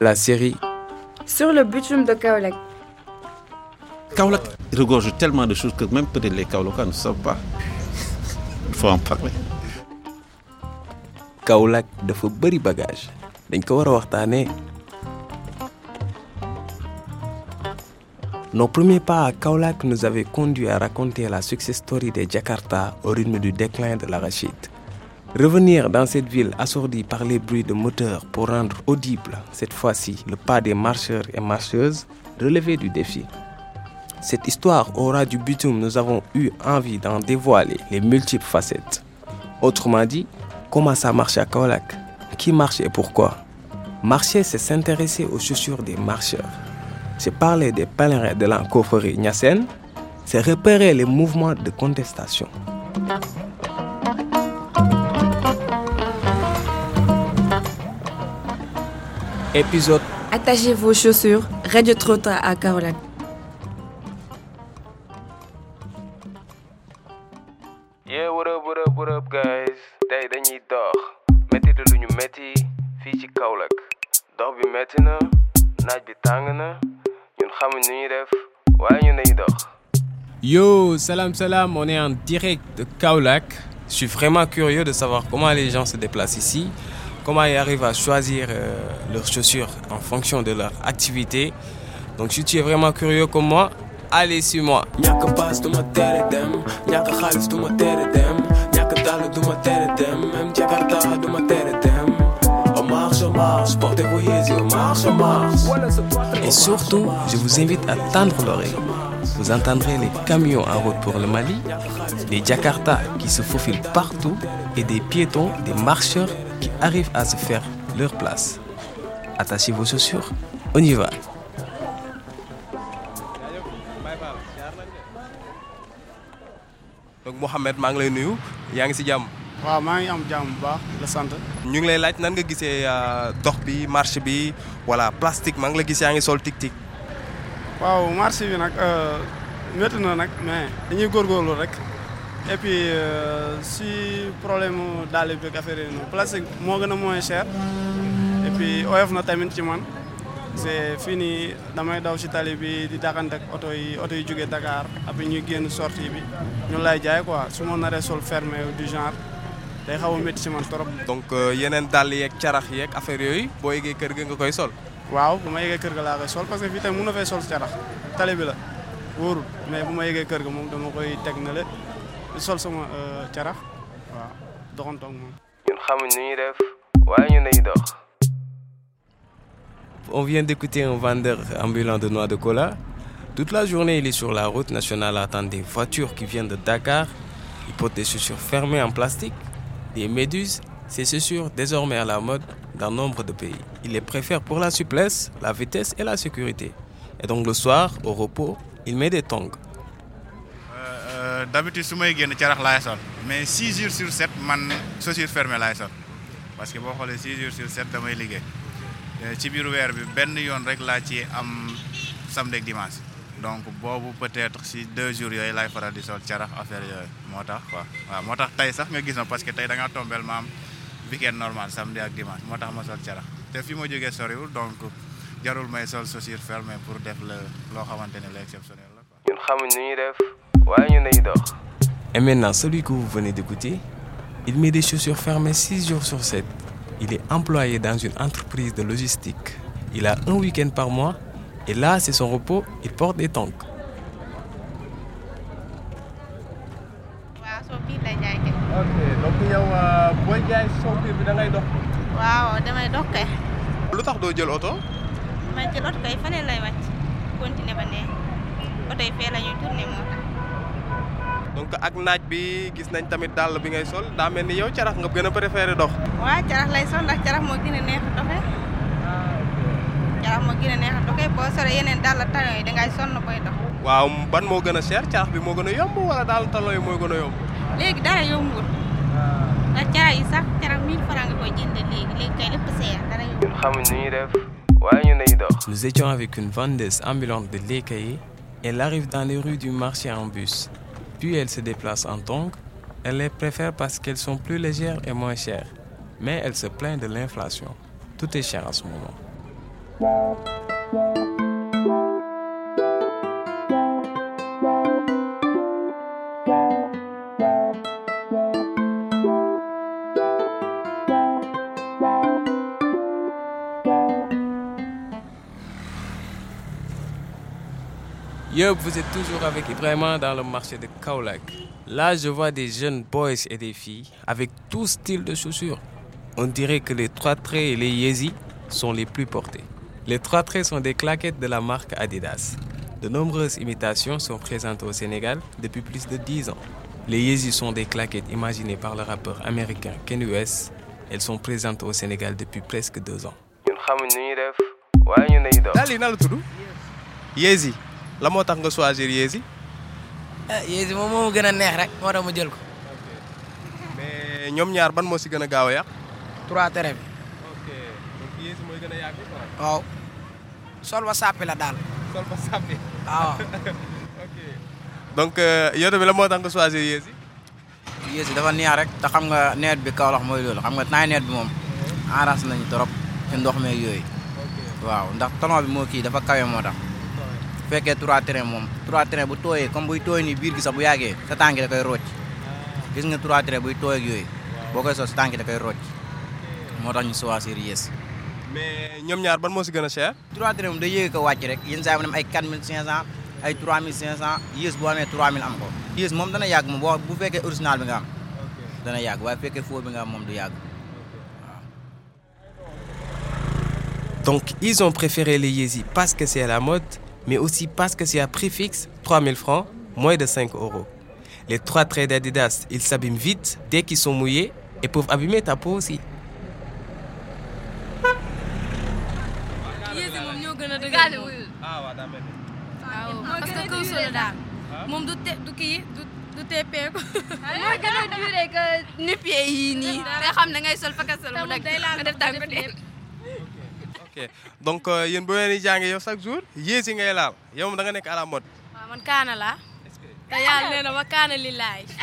la série Sur le bitume de Kaolek. Kaolak regorge tellement de choses que même peut-être les Kaolacans ne savent pas. Il faut en parler. Kaolack dafa bëri bagage dañ ko. Nos premiers pas à Kaolack nous avaient conduit à raconter la success story des Jakarta au rythme du déclin de l'arachide. Revenir dans cette ville assourdie par les bruits de moteurs pour rendre audible, cette fois-ci, le pas des marcheurs et marcheuses, relevait du défi. Cette histoire aura du bitume, nous avons eu envie d'en dévoiler les multiples facettes. Autrement dit, comment ça marche à Kaolack? Qui marche et pourquoi? Marcher, c'est s'intéresser aux chaussures des marcheurs. C'est parler des pèlerins de la Nyassen. C'est repérer les mouvements de contestation. Épisode Attachez vos chaussures. Radio Trota à Kaolak. Yeah, what up, what up, what up, guys? tey dañuy dox métti lu ñu métti fii ci Kaolack dox bi métti na naaj bi tàng na ñun xamuñ nu ñuy def waaye ñu dañuy dox. Yo, salam salam, on est en direct de Kaolack. Je suis vraiment curieux de savoir comment les gens se déplacent ici, comment ils arrivent à choisir euh, leurs chaussures en fonction de leur activité. Donc si tu es vraiment curieux comme moi, allez on marche et surtout je vous invite à tendre l'oreille. Vous entendrez les camions en route pour le Mali des Jakarta qui se faufilent partout et des piétons des marcheurs qui arrivent à se faire leur place. Attachez vos chaussures on y va. Donc Mouhamed maa ngi lay nuyu. Yaa ngi ci jàmm? Waaw maa ngi am jàmm bu baax la sant. ñu ngi lay laaj nan nga gisee euh, dox bi marche bi voilà plastique maa ngi la gis yaa ngi sol tic-tic. Waaw marché bi nag métti na nag mais dañuy góorgóorlu rek et puis euh, si problème daal bi ak affaire yi plastique moo gën a moins cher. Et puis oyof na tamit ci man. C'est fii nii damay daw si tali bi di dàqante ak oto yi oto yi jógee Dakar après ñuy génn sortie bi ñu lay jaay quoi. Su ma naree sol fermé du genre day xaw a métti si man trop. donc euh, yeneen dàll yeeg carax yeeg affaire yooyu boo yeggee kër ga nga koy sol. Waaw bu ma yeggee kër ga laa koy sol parce que fii tamit mun na fay sol carax. Tali bi la wóorul. Mais bu ma yeggee kër ga moom dama koy teg na le sol sama carax. Waaw doxantoog moom. ñun xamuñ nu ñuy def waaye ñun dañuy dox. On vient d'écouter un vendeur ambulant de noix de cola. Toute la journée il est sur la route nationale à attendre des voitures qui viennent de Dakar. Il porte des chaussures fermées en plastique des méduses. Ces chaussures désormais à la mode dans nombre de pays. Il les préfère pour la souplesse la vitesse et la sécurité. Et donc le soir au repos il met des tongs d'habitude su may génn carax laay sol. Mais 6 jours sur 7 man chaussure fermée laay sol. Parce que boo xoolee 6 jours sur 7 damay liggéey. Euh, ci biir weer bi benn yoon rek laa ci am samedi ak dimanche. Donc boobu peut-être si deux jours yooyu laay faral di sol carax affaire yooyu moo tax quoi. Waaw moo tax tey sax nga gis ma parce que tey da ngaa tombeel ma am weekend normal samedi ak dimanche moo tax ma sol carax. Te fi ma jógee soriwul donc jarul may sol chaussure fermée pour def loo xamante ne la la Et maintenant, celui que vous venez d'écouter, il met des chaussures fermées 6 jours sur 7. Il est employé dans une entreprise de logistique. Il a un week-end par mois et là, c'est son repos, il porte des tongs. waaw soo biir lay jaay kay. Ok, donc ak naaj bi gis nañ tamit dàll bi ngay sol daa mel ni yow carax nga gën a préféré dox. waaw carax lay sol ndax carax moo gën a neex a doxee. carax moo gën a neex a doxee boo solee yeneen dàll talon yi dangay sonn booy dox. waaw ban moo gën a cher carax bi moo gën a yomb wala daal talon yi moo gën a yomb? léegi dara yombul. ndax carax yi sax carax 1000 francs nga koy jëndee léegi léegi kay lépp seer dara yombul. ñun xamuñ nu ñuy def waaye ñun dañuy dox. Nous étions avec une vendeuse ambulante de caillé. Elle arrive dans les rues du marché en bus. Puis elle se déplace en tongs. Elle les préfère parce qu'elles sont plus légères et moins chères. Mais elle se plaint de l'inflation. Tout est cher en ce moment. Yup, vous êtes toujours avec Ibrahima dans le marché de Kaolack. Là, je vois des jeunes boys et des filles avec tout style de chaussures. On dirait que les trois traits et les Yeezy sont les plus portés. Les trois traits sont des claquettes de la marque Adidas. De nombreuses imitations sont présentes au Sénégal depuis plus de 10 ans. Les Yeezy sont des claquettes imaginées par le rappeur américain Kanye West. Elles sont présentes au Sénégal depuis presque deux ans. Yeezy la moo tax nga choisir Yeezy ah Yeezy moom moo gën a neex rek moo tax ma jël ko. mais ñoom ñaar ban moo si gën a gaaw a yàq. trois tere bi. ok donc Yeezy mooy gën a yàgg quoi. waaw. sol ba sàppi la daal. sol ba sàppi. waaw. ok donc yow tamit la moo tax nga choisir Yeezy. Yeezy dafa neex rek te xam nga nawet bi Kaolack mooy loolu xam nga temps nawet bi moom arrangé nañu trop ci ndox meeg yooyu. waaw ndax talon bi moo kii dafa kawe moo tax. Bu fekkee trois train moom trois train bu tooyee comme buy tooy nii biir gi sax bu yàggee sa tànk da koy rocc. gis nga trois train buy tooy ak yooyu boo koy sol sa tànk da koy rocc moo tax ñu choisir Yeezy. mais ñoom ñaar ban moo si gën a cher? trois train moom day yéeg ko wàcc rek yenn saa yi mu dem ay 4500 ay 3500 Yeezy boo amee 3000 am ko Yeezy moom dana yàgg moom boo bu fekkee original bi nga am dana yàgg waaye bu fekkee faux bi nga am moom du yàgg. Donc, ils ont préféré les Yeezy parce que c'est à la mode, mais aussi parce que c'est à prix fixe, 3000 francs, moins de 5 euros. Les trois traits d'Adidas, ils s'abîment vite dès qu'ils sont mouillés et peuvent abîmer ta peau aussi. ok donc yéen bu ngeen di jàngee yow chaque jour Yeezy ngay laal yow moom da nga nekk à la mode. waaw man kaana laa te yàlla nee na ma kaana li laay.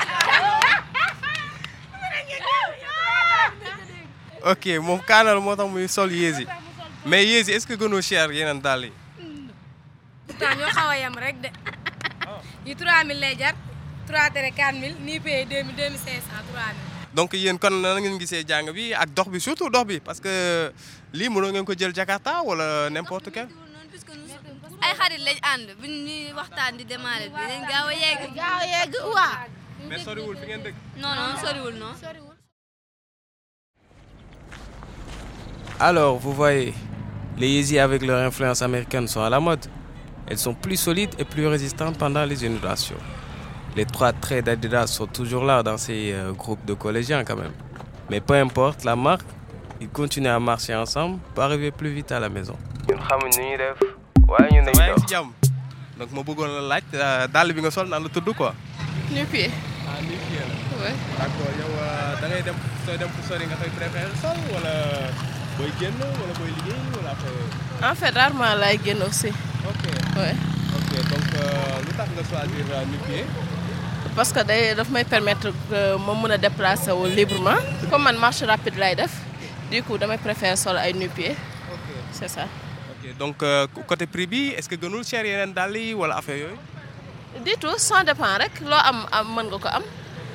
ok moom kaanal moo tax muy sol Yeezy mais Yeezy est-ce que gënoo cher yeneen dàll yi. pourtant ñoo xaw a yem rek de yi 3000 lay jar 3 tere 4000 nii payé 2000 2500 3000. Donc yéen kon nan ngeen gisee jàng bi ak dox bi surtout dox bi parce que lii mënoo ngeen ko jël Jakarta wala n'importe quel? ay xarit lañ ànd bu ñuy waxtaan di démarrer bi dañ gaaw a yegg gaaw a yegg waa. mais soriwul fi ngeen dëkk? non non soriwul non Alors, vous voyez, les Yeezy avec leur influence américaine sont à la mode. Elles sont plus solides et plus résistantes pendant les inondations. Les trois traits d'Adidas sont toujours là dans ces euh, groupes de collégiens quand même. Mais peu importe la marque, ils continuent à marcher ensemble pour arriver plus vite à la maison. nu donc bëggoon la laaj dàll bi nga sol naan la tudd quoi. nu-pieds. ah nu-pieds la. oui. d'accord yow da ngay dem sooy dem fu sori nga koy préféré sol wala booy génn wala booy liggéey wala après? en fait rarement laay génn aussi. ok oui. ok donc lu tax nga choisir nu-pieds. Parce que day daf may permettre que ma mën a déplacer wu librement comme man marche rapide lay def du coup damay préférer sol ay nu-pieds. ok c'est ça. ok donc euh, côté prix bi est-ce que gënul cher yeneen dàll yi wala affaire yooyu? du tout ça dépend rek loo am am mën nga ko am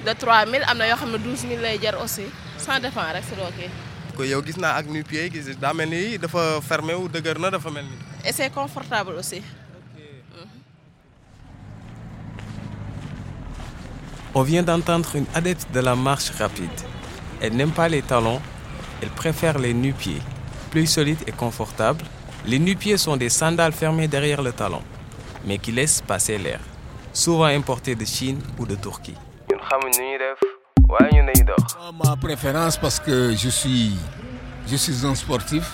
de 3000 am na yoo xam ne 12000 lay jar aussi ça dépend rek si loo kii. ko yow gis naa ak nu-pieds gis daa mel ni dafa fermé wu dëgër na dafa mel ni. et c'est confortable aussi. On vient d'entendre une adepte de la marche rapide. Elle n'aime pas les talons, elle préfère les nu-pieds. Plus solides et confortables, les nu-pieds sont des sandales fermées derrière le talon, mais qui laissent passer l'air. Souvent importés de Chine ou de Turquie. Ma préférence parce que je suis, je suis un sportif.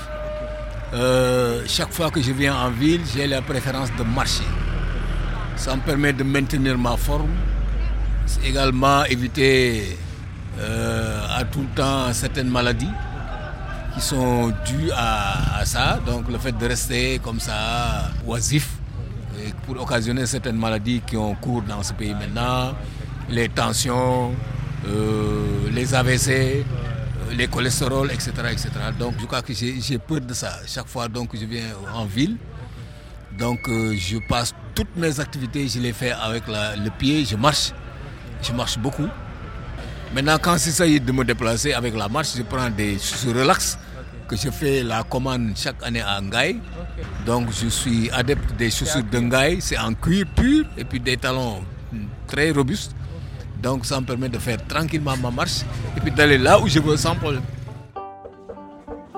Euh, chaque fois que je viens en ville, j'ai la préférence de marcher. Ça me permet de maintenir ma forme. Également éviter euh, à tout le temps certaines maladies qui sont dues à, ça. Donc le fait de rester comme ça, oisif, pour occasionner certaines maladies qui ont cours dans ce pays maintenant, les tensions, euh, les AVC, les cholestérols, etc., etc. Donc je crois que j'ai peur de ça. Chaque fois donc je viens en ville, donc euh, je passe toutes mes activités, je les fais avec le pied, je marche, je marche beaucoup. Maintenant, quand il de me déplacer avec la marche, je prends des chaussures relax que je fais la commande chaque année à Ngaï. Donc je suis adepte des chaussures de Ngaï, c'est en cuir pur et puis des talons très robustes. Donc ça me permet de faire tranquillement ma marche et puis d'aller là où je veux sans problème.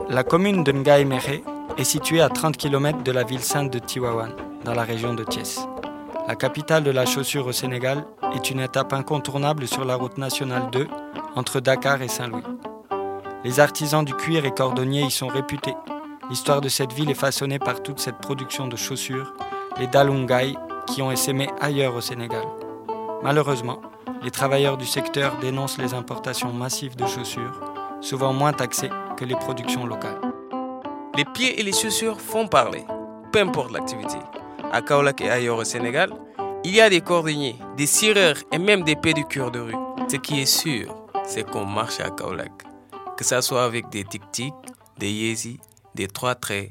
La commune de Ngaï Méré est située à 30 km de la ville sainte de Tiwawan, dans la région de Thiès. La capitale de la chaussure au Sénégal est une étape incontournable sur la route nationale 2 entre Dakar et Saint-Louis. Les artisans du cuir et cordonniers y sont réputés. L'histoire de cette ville est façonnée par toute cette production de chaussures, les Dalungai, qui ont essaimé ailleurs au Sénégal. Malheureusement, les travailleurs du secteur dénoncent les importations massives de chaussures, souvent moins taxées que les productions locales. Les pieds et les chaussures font parler, peu importe l'activité. À Kaolak et ailleurs au Sénégal, il y a des cordonniers, des cireurs et même des pédicures de rue. Ce qui est sûr, c'est qu'on marche à Kaolak que ça soit avec des tic-tic, des yézi, des trois traits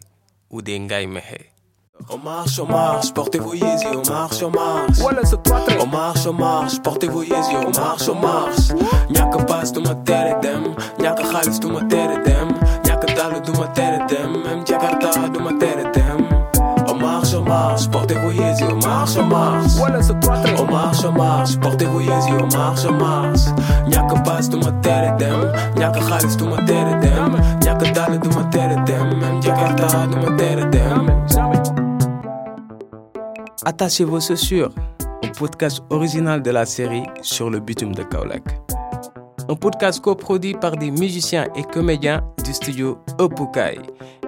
ou des ngai mehe. On marche, on marche, portez vos yézi, on marche, on marche. On marche, on marche, portez vos yézi, on marche, on marche. Nyaka pas du ma tere dem, nyaka khalis du ma tere dem, nyaka dalu du ma tere dem, même Jakarta du ma tere dem. On marche, on marche, portez vos yézi, on marche, on marche. On marche, on marche, portez vos yézi, on marche, on marche. Nyaka pas du ma tere dem, nyaka khalis du ma tere dem, nyaka dalu du ma tere dem, même Jakarta du ma dem. Attachez vos chaussures, un podcast original de la série sur le bitume de Kaolak. Un podcast coproduit par des musiciens et comédiens du studio Opukai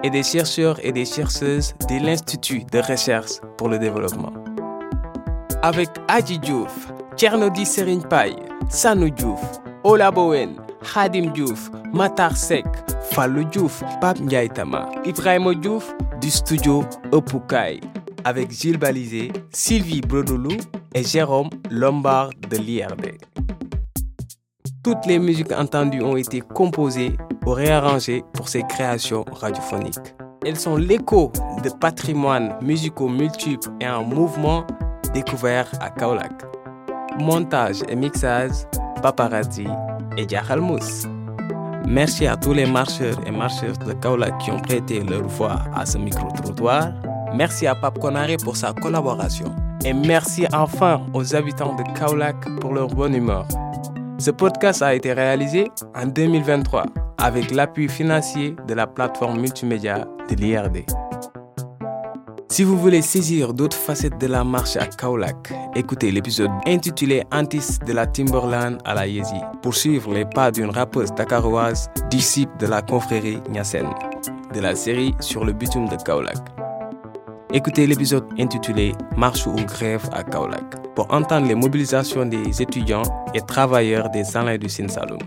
et des chercheurs et des chercheuses de l'Institut de recherche pour le développement. Avec Adji Diouf, Tchernodi Serigne Paye, Sanou Diouf, Ola Bowen, Khadim Diouf, Matar Sek, Fallou Diouf, Pape Ndiaitama, Ibrahim Diouf du studio Opukai avec Gilles Balisé, Sylvie Brodolou et Jérôme Lombard de l'IRD. Toutes les musiques entendues ont été composées ou réarrangées pour ces créations radiophoniques. Elles sont l'écho de patrimoines musicaux multiples et en mouvement découverts à Kaolak. Montage et mixage, Paparazzi et Mousse. Merci à tous les marcheurs et marcheuses de Kaolak qui ont prêté leur voix à ce micro-trottoir. Merci à Pape Konaré pour sa collaboration. Et merci enfin aux habitants de Kaolak pour leur bonne humeur. Ce podcast a été réalisé en 2023 avec l'appui financier de la plateforme multimédia de l'IRD. Si vous voulez saisir d'autres facettes de la marche à Kaolak, écoutez l'épisode intitulé Antis de la Timberland à la Yezi pour suivre les pas d'une rappeuse dakaroise, disciple de la confrérie Nyasen, de la série sur le bitume de Kaolak. Écoutez l'épisode intitulé Marche ou grève à Kaolak pour entendre les mobilisations des étudiants et travailleurs des Alains du Sin Saloum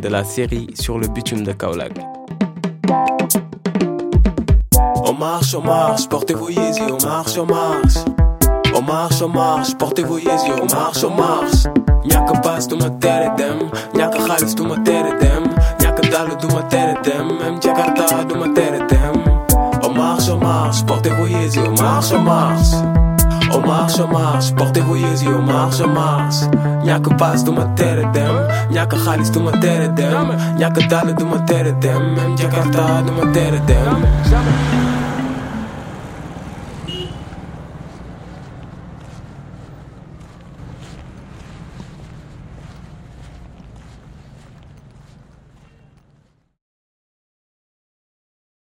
de la série sur le bitume de Kaolak. On marche, on marche, portez vos yézi, on marche, on marche. On marche, on marche, portez vos yézi, on marche, on marche. Nyaka pas du ma tere dem, nyaka khalis du ma tere dem, nyaka dalu du ma tere dem, même Jakarta du ma tere dem. On marche, on marche, portez vos yézi, on marche, on marche. On marche, on marche, portez vos yézi, on marche, on marche. Nyaka pas du ma tere dem, nyaka khalis du ma tere dem, nyaka dalu du ma tere dem, même Jakarta du ma tere dem.